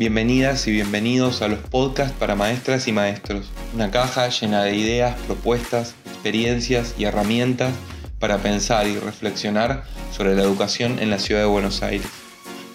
Bienvenidas y bienvenidos a los podcasts para maestras y maestros, una caja llena de ideas, propuestas, experiencias y herramientas para pensar y reflexionar sobre la educación en la ciudad de Buenos Aires.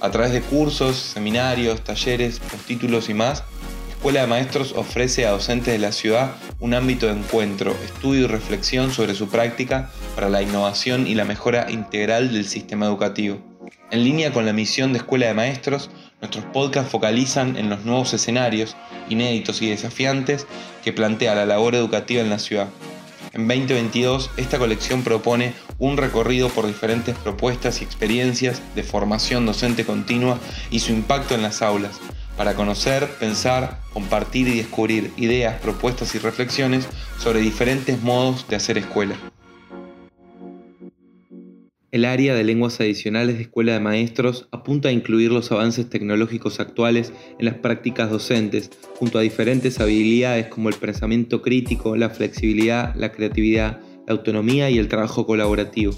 A través de cursos, seminarios, talleres, postítulos y más, Escuela de Maestros ofrece a docentes de la ciudad un ámbito de encuentro, estudio y reflexión sobre su práctica para la innovación y la mejora integral del sistema educativo. En línea con la misión de Escuela de Maestros, nuestros podcasts focalizan en los nuevos escenarios, inéditos y desafiantes, que plantea la labor educativa en la ciudad. En 2022, esta colección propone un recorrido por diferentes propuestas y experiencias de formación docente continua y su impacto en las aulas, para conocer, pensar, compartir y descubrir ideas, propuestas y reflexiones sobre diferentes modos de hacer escuela. El área de lenguas adicionales de Escuela de Maestros apunta a incluir los avances tecnológicos actuales en las prácticas docentes, junto a diferentes habilidades como el pensamiento crítico, la flexibilidad, la creatividad, la autonomía y el trabajo colaborativo.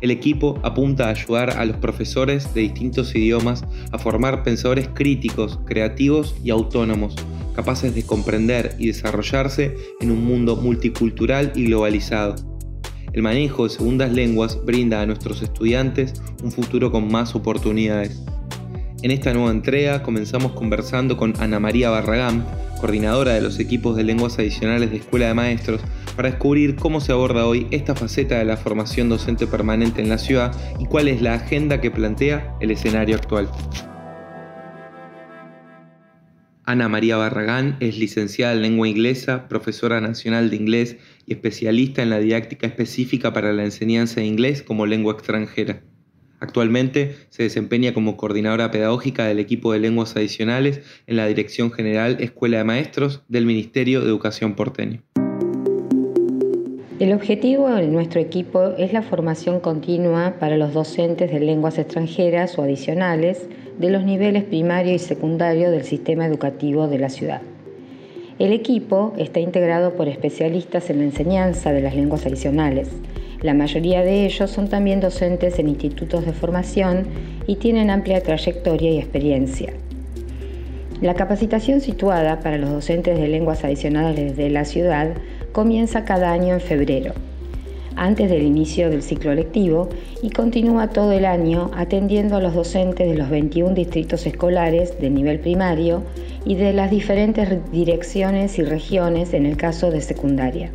El equipo apunta a ayudar a los profesores de distintos idiomas a formar pensadores críticos, creativos y autónomos, capaces de comprender y desarrollarse en un mundo multicultural y globalizado. El manejo de segundas lenguas brinda a nuestros estudiantes un futuro con más oportunidades. En esta nueva entrega comenzamos conversando con Ana María Barragán, coordinadora de los equipos de lenguas adicionales de Escuela de Maestros, para descubrir cómo se aborda hoy esta faceta de la formación docente permanente en la ciudad y cuál es la agenda que plantea el escenario actual. Ana María Barragán es licenciada en lengua inglesa, profesora nacional de inglés y especialista en la didáctica específica para la enseñanza de inglés como lengua extranjera. Actualmente se desempeña como coordinadora pedagógica del equipo de lenguas adicionales en la Dirección General Escuela de Maestros del Ministerio de Educación porteño. El objetivo de nuestro equipo es la formación continua para los docentes de lenguas extranjeras o adicionales de los niveles primario y secundario del sistema educativo de la ciudad. El equipo está integrado por especialistas en la enseñanza de las lenguas adicionales. La mayoría de ellos son también docentes en institutos de formación y tienen amplia trayectoria y experiencia. La capacitación situada para los docentes de lenguas adicionales de la ciudad comienza cada año en febrero, antes del inicio del ciclo lectivo, y continúa todo el año atendiendo a los docentes de los 21 distritos escolares de nivel primario y de las diferentes direcciones y regiones en el caso de secundaria.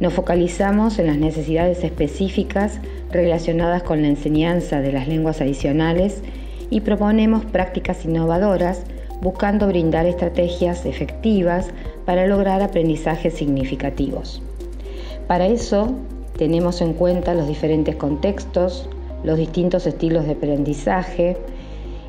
Nos focalizamos en las necesidades específicas relacionadas con la enseñanza de las lenguas adicionales y proponemos prácticas innovadoras buscando brindar estrategias efectivas para lograr aprendizajes significativos. Para eso tenemos en cuenta los diferentes contextos, los distintos estilos de aprendizaje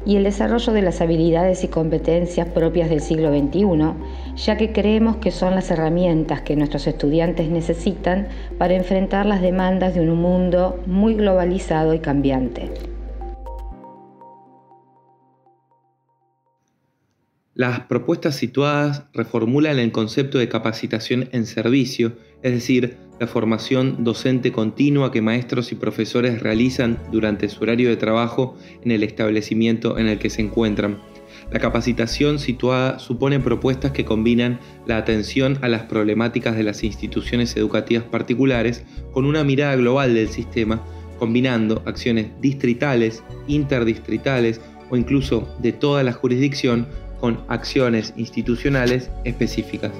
y el desarrollo de las habilidades y competencias propias del siglo XXI, ya que creemos que son las herramientas que nuestros estudiantes necesitan para enfrentar las demandas de un mundo muy globalizado y cambiante. Las propuestas situadas reformulan el concepto de capacitación en servicio, es decir, la formación docente continua que maestros y profesores realizan durante su horario de trabajo en el establecimiento en el que se encuentran. La capacitación situada supone propuestas que combinan la atención a las problemáticas de las instituciones educativas particulares con una mirada global del sistema, combinando acciones distritales, interdistritales o incluso de toda la jurisdicción con acciones institucionales específicas.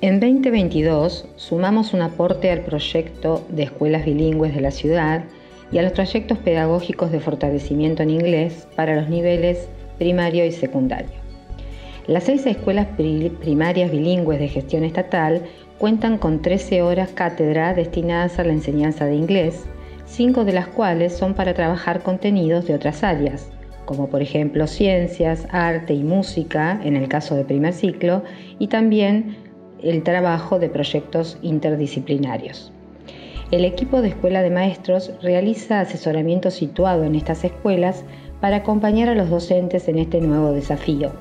En 2022 sumamos un aporte al proyecto de escuelas bilingües de la ciudad y a los trayectos pedagógicos de fortalecimiento en inglés para los niveles primario y secundario. Las seis escuelas primarias bilingües de gestión estatal cuentan con 13 horas cátedra destinadas a la enseñanza de inglés, cinco de las cuales son para trabajar contenidos de otras áreas, como por ejemplo ciencias, arte y música en el caso de primer ciclo, y también el trabajo de proyectos interdisciplinarios. El equipo de Escuela de Maestros realiza asesoramiento situado en estas escuelas para acompañar a los docentes en este nuevo desafío.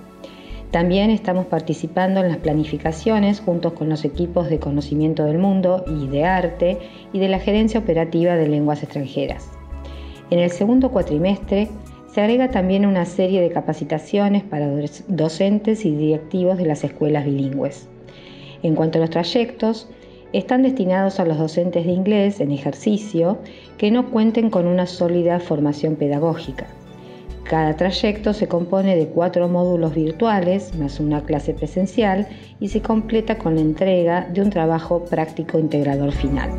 También estamos participando en las planificaciones juntos con los equipos de conocimiento del mundo y de arte y de la gerencia operativa de lenguas extranjeras. En el segundo cuatrimestre Se agrega también una serie de capacitaciones para docentes y directivos de las escuelas bilingües. En cuanto a los trayectos, están destinados a los docentes de inglés en ejercicio que no cuenten con una sólida formación pedagógica. Cada trayecto se compone de cuatro módulos virtuales más una clase presencial y se completa con la entrega de un trabajo práctico integrador final.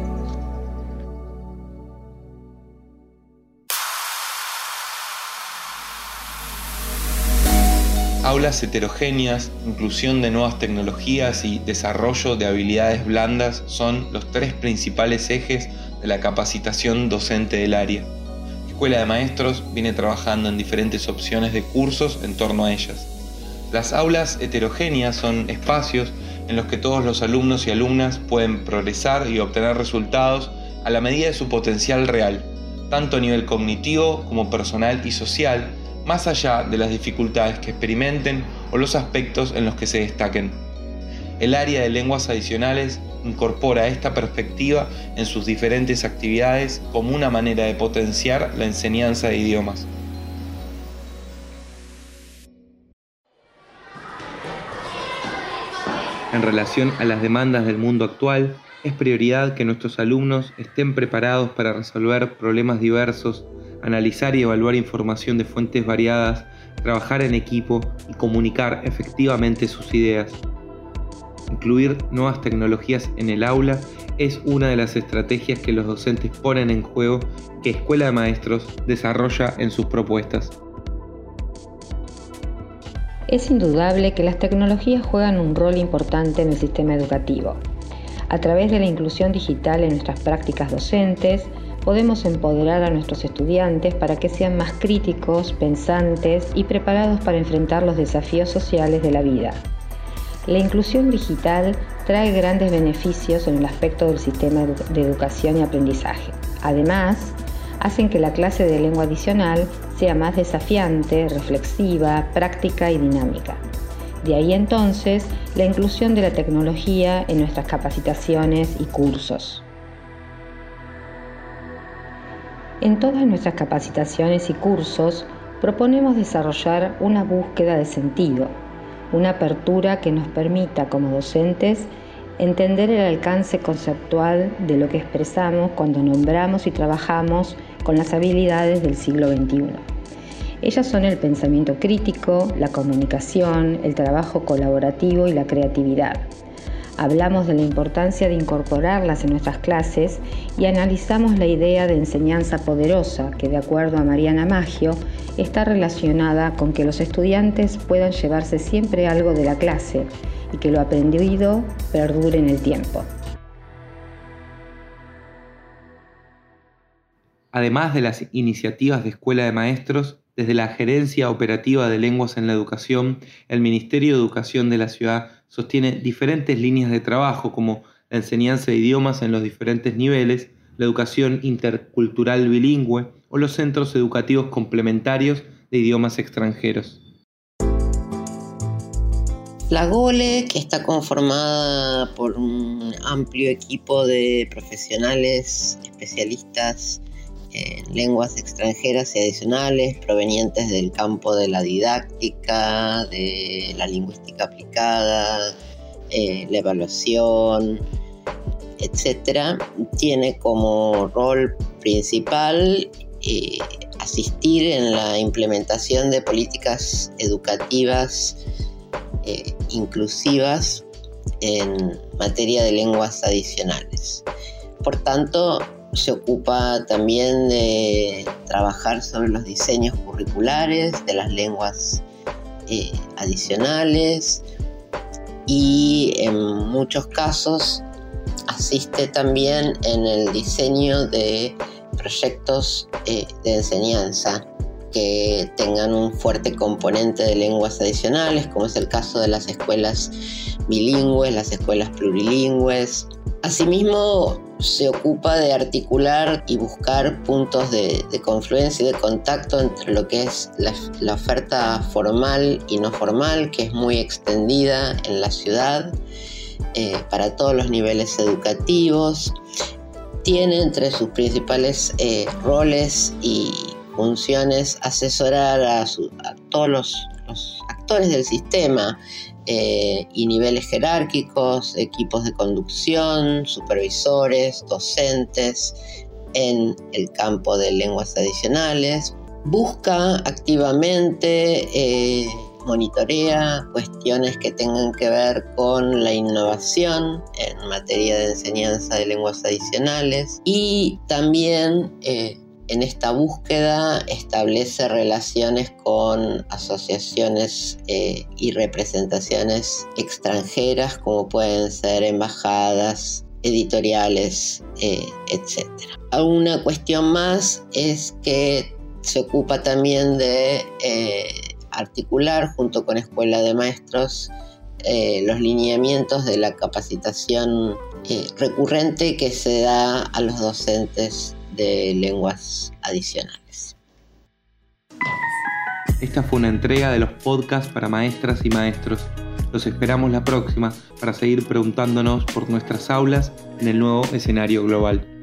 Aulas heterogéneas, inclusión de nuevas tecnologías y desarrollo de habilidades blandas son los tres principales ejes de la capacitación docente del área. Escuela de Maestros viene trabajando en diferentes opciones de cursos en torno a ellas. Las aulas heterogéneas son espacios en los que todos los alumnos y alumnas pueden progresar y obtener resultados a la medida de su potencial real, tanto a nivel cognitivo como personal y social, más allá de las dificultades que experimenten o los aspectos en los que se destaquen. El área de lenguas adicionales incorpora esta perspectiva en sus diferentes actividades como una manera de potenciar la enseñanza de idiomas. En relación a las demandas del mundo actual, es prioridad que nuestros alumnos estén preparados para resolver problemas diversos analizar y evaluar información de fuentes variadas, trabajar en equipo y comunicar efectivamente sus ideas. Incluir nuevas tecnologías en el aula es una de las estrategias que los docentes ponen en juego que Escuela de Maestros desarrolla en sus propuestas. Es indudable que las tecnologías juegan un rol importante en el sistema educativo. A través de la inclusión digital en nuestras prácticas docentes, podemos empoderar a nuestros estudiantes para que sean más críticos, pensantes y preparados para enfrentar los desafíos sociales de la vida. La inclusión digital trae grandes beneficios en el aspecto del sistema de educación y aprendizaje. Además, hacen que la clase de lengua adicional sea más desafiante, reflexiva, práctica y dinámica. De ahí entonces la inclusión de la tecnología en nuestras capacitaciones y cursos. En todas nuestras capacitaciones y cursos proponemos desarrollar una búsqueda de sentido, una apertura que nos permita como docentes entender el alcance conceptual de lo que expresamos cuando nombramos y trabajamos con las habilidades del siglo XXI. Ellas son el pensamiento crítico, la comunicación, el trabajo colaborativo y la creatividad. Hablamos de la importancia de incorporarlas en nuestras clases y analizamos la idea de enseñanza poderosa que, de acuerdo a Mariana Maggio, está relacionada con que los estudiantes puedan llevarse siempre algo de la clase y que lo aprendido perdure en el tiempo. Además de las iniciativas de Escuela de Maestros, desde la Gerencia Operativa de Lenguas en la Educación, el Ministerio de Educación de la Ciudad sostiene diferentes líneas de trabajo como la enseñanza de idiomas en los diferentes niveles, la educación intercultural bilingüe o los centros educativos complementarios de idiomas extranjeros. La GOLE, que está conformada por un amplio equipo de profesionales, especialistas en lenguas extranjeras y adicionales provenientes del campo de la didáctica, de la lingüística aplicada, eh, la evaluación, etc., tiene como rol principal eh, asistir en la implementación de políticas educativas eh, inclusivas en materia de lenguas adicionales. Por tanto, se ocupa también de trabajar sobre los diseños curriculares de las lenguas eh, adicionales y en muchos casos asiste también en el diseño de proyectos eh, de enseñanza que tengan un fuerte componente de lenguas adicionales, como es el caso de las escuelas bilingües, las escuelas plurilingües. Asimismo, se ocupa de articular y buscar puntos de, confluencia y de contacto entre lo que es la, oferta formal y no formal, que es muy extendida en la ciudad eh, para todos los niveles educativos. Tiene entre sus principales eh, roles y función es asesorar a, todos los, actores del sistema eh, y niveles jerárquicos, equipos de conducción, supervisores, docentes en el campo de lenguas adicionales. Busca activamente eh, monitorea cuestiones que tengan que ver con la innovación en materia de enseñanza de lenguas adicionales y también eh, en esta búsqueda establece relaciones con asociaciones eh, y representaciones extranjeras como pueden ser embajadas, editoriales, eh, etc. Una cuestión más es que se ocupa también de articular junto con Escuela de Maestros eh, los lineamientos de la capacitación eh, recurrente que se da a los docentes de lenguas adicionales. Esta fue una entrega de los podcasts para maestras y maestros. Los esperamos la próxima para seguir preguntándonos por nuestras aulas en el nuevo escenario global.